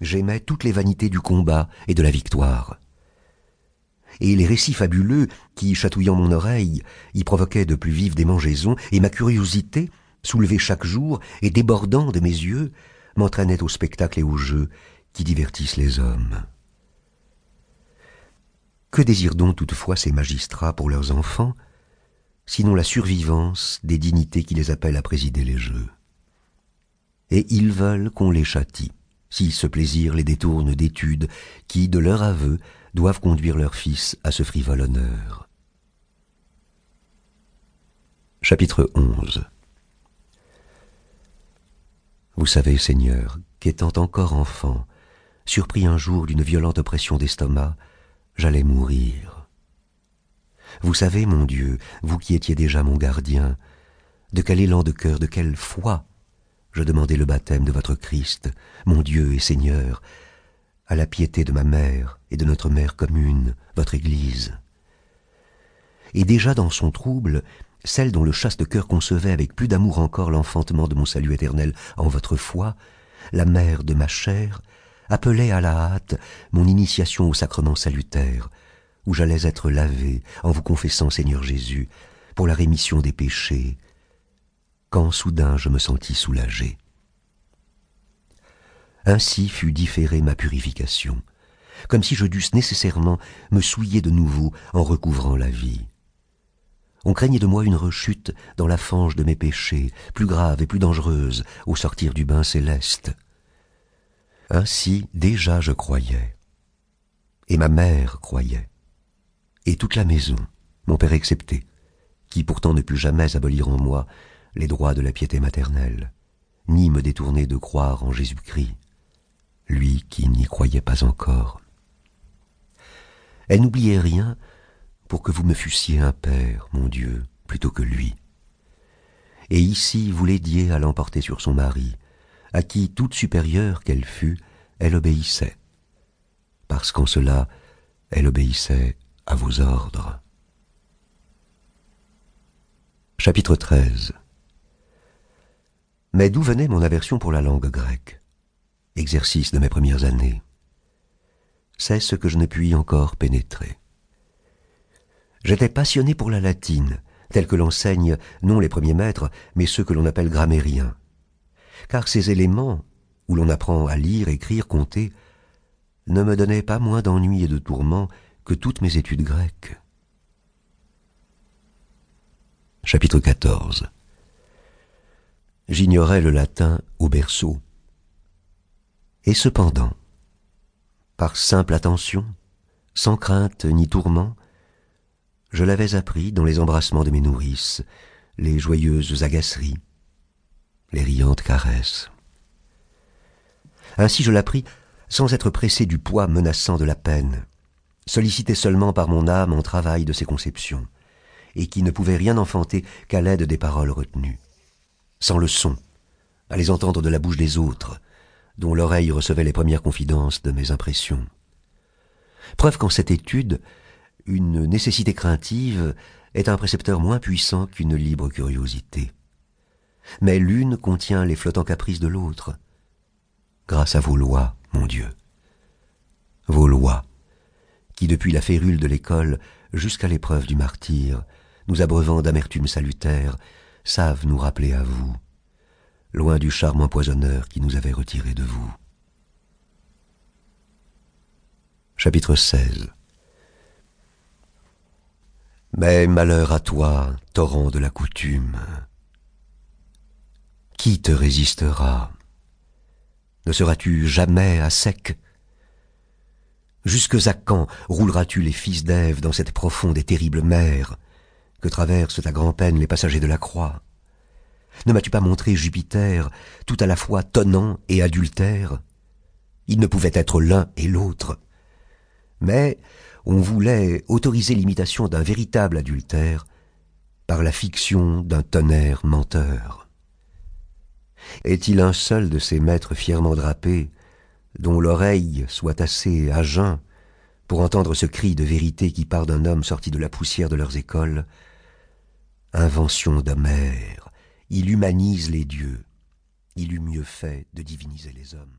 j'aimais toutes les vanités du combat et de la victoire. Et les récits fabuleux qui, chatouillant mon oreille, y provoquaient de plus vives démangeaisons, et ma curiosité, soulevée chaque jour et débordant de mes yeux, m'entraînaient au spectacle et au jeu qui divertissent les hommes. Que désirent donc toutefois ces magistrats pour leurs enfants, sinon la survivance des dignités qui les appellent à présider les jeux? Et ils veulent qu'on les châtie, si ce plaisir les détourne d'études qui, de leur aveu, doivent conduire leurs fils à ce frivole honneur. Chapitre 11 Vous savez, Seigneur, qu'étant encore enfant, surpris un jour d'une violente oppression d'estomac, j'allais mourir. Vous savez, mon Dieu, vous qui étiez déjà mon gardien, de quel élan de cœur, de quelle foi je demandais le baptême de votre Christ, mon Dieu et Seigneur, à la piété de ma mère et de notre mère commune, votre Église. Et déjà dans son trouble, celle dont le chaste cœur concevait avec plus d'amour encore l'enfantement de mon salut éternel en votre foi, la mère de ma chair, appelait à la hâte mon initiation au sacrement salutaire, où j'allais être lavé en vous confessant, Seigneur Jésus, pour la rémission des péchés, quand soudain je me sentis soulagé. Ainsi fut différée ma purification, comme si je dusse nécessairement me souiller de nouveau en recouvrant la vie. On craignait de moi une rechute dans la fange de mes péchés, plus grave et plus dangereuse au sortir du bain céleste. Ainsi déjà je croyais. Et ma mère croyait. Et toute la maison, mon père excepté, qui pourtant ne put jamais abolir en moi les droits de la piété maternelle, ni me détourner de croire en Jésus-Christ, lui qui n'y croyait pas encore. Elle n'oubliait rien pour que vous me fussiez un père, mon Dieu, plutôt que lui. Et ici vous l'aidiez à l'emporter sur son mari, à qui, toute supérieure qu'elle fût, elle obéissait, parce qu'en cela, elle obéissait à vos ordres. Chapitre 13 Mais d'où venait mon aversion pour la langue grecque? Exercice de mes premières années. C'est ce que je ne puis encore pénétrer. J'étais passionné pour la latine, telle que l'enseignent non les premiers maîtres, mais ceux que l'on appelle grammairiens. Car ces éléments, où l'on apprend à lire, écrire, compter, ne me donnaient pas moins d'ennui et de tourments que toutes mes études grecques. Chapitre 14 J'ignorais le latin au berceau. Et cependant, par simple attention, sans crainte ni tourment, je l'avais appris dans les embrassements de mes nourrices, les joyeuses agaceries, les riantes caresses. Ainsi je l'appris sans être pressé du poids menaçant de la peine, sollicité seulement par mon âme en travail de ses conceptions, et qui ne pouvait rien enfanter qu'à l'aide des paroles retenues, sans le son, à les entendre de la bouche des autres, dont l'oreille recevait les premières confidences de mes impressions. Preuve qu'en cette étude, une nécessité craintive est un précepteur moins puissant qu'une libre curiosité. Mais l'une contient les flottants caprices de l'autre, grâce à vos lois, mon Dieu. Vos lois, qui depuis la férule de l'école jusqu'à l'épreuve du martyr, nous abreuvant d'amertume salutaire, savent nous rappeler à vous, loin du charme empoisonneur qui nous avait retirés de vous. Chapitre 16 Mais malheur à toi, torrent de la coutume. Qui te résistera? Ne seras-tu jamais à sec? Jusque à quand rouleras-tu les fils d'Ève dans cette profonde et terrible mer? Que traversent à grand-peine les passagers de la croix Ne m'as-tu pas montré Jupiter tout à la fois tonnant et adultère? Il ne pouvait être l'un et l'autre. Mais on voulait autoriser l'imitation d'un véritable adultère par la fiction d'un tonnerre menteur. Est-il un seul de ces maîtres fièrement drapés, dont l'oreille soit assez à jeun pour entendre ce cri de vérité qui part d'un homme sorti de la poussière de leurs écoles Invention d'Homère, il humanise les dieux, il eût mieux fait de diviniser les hommes.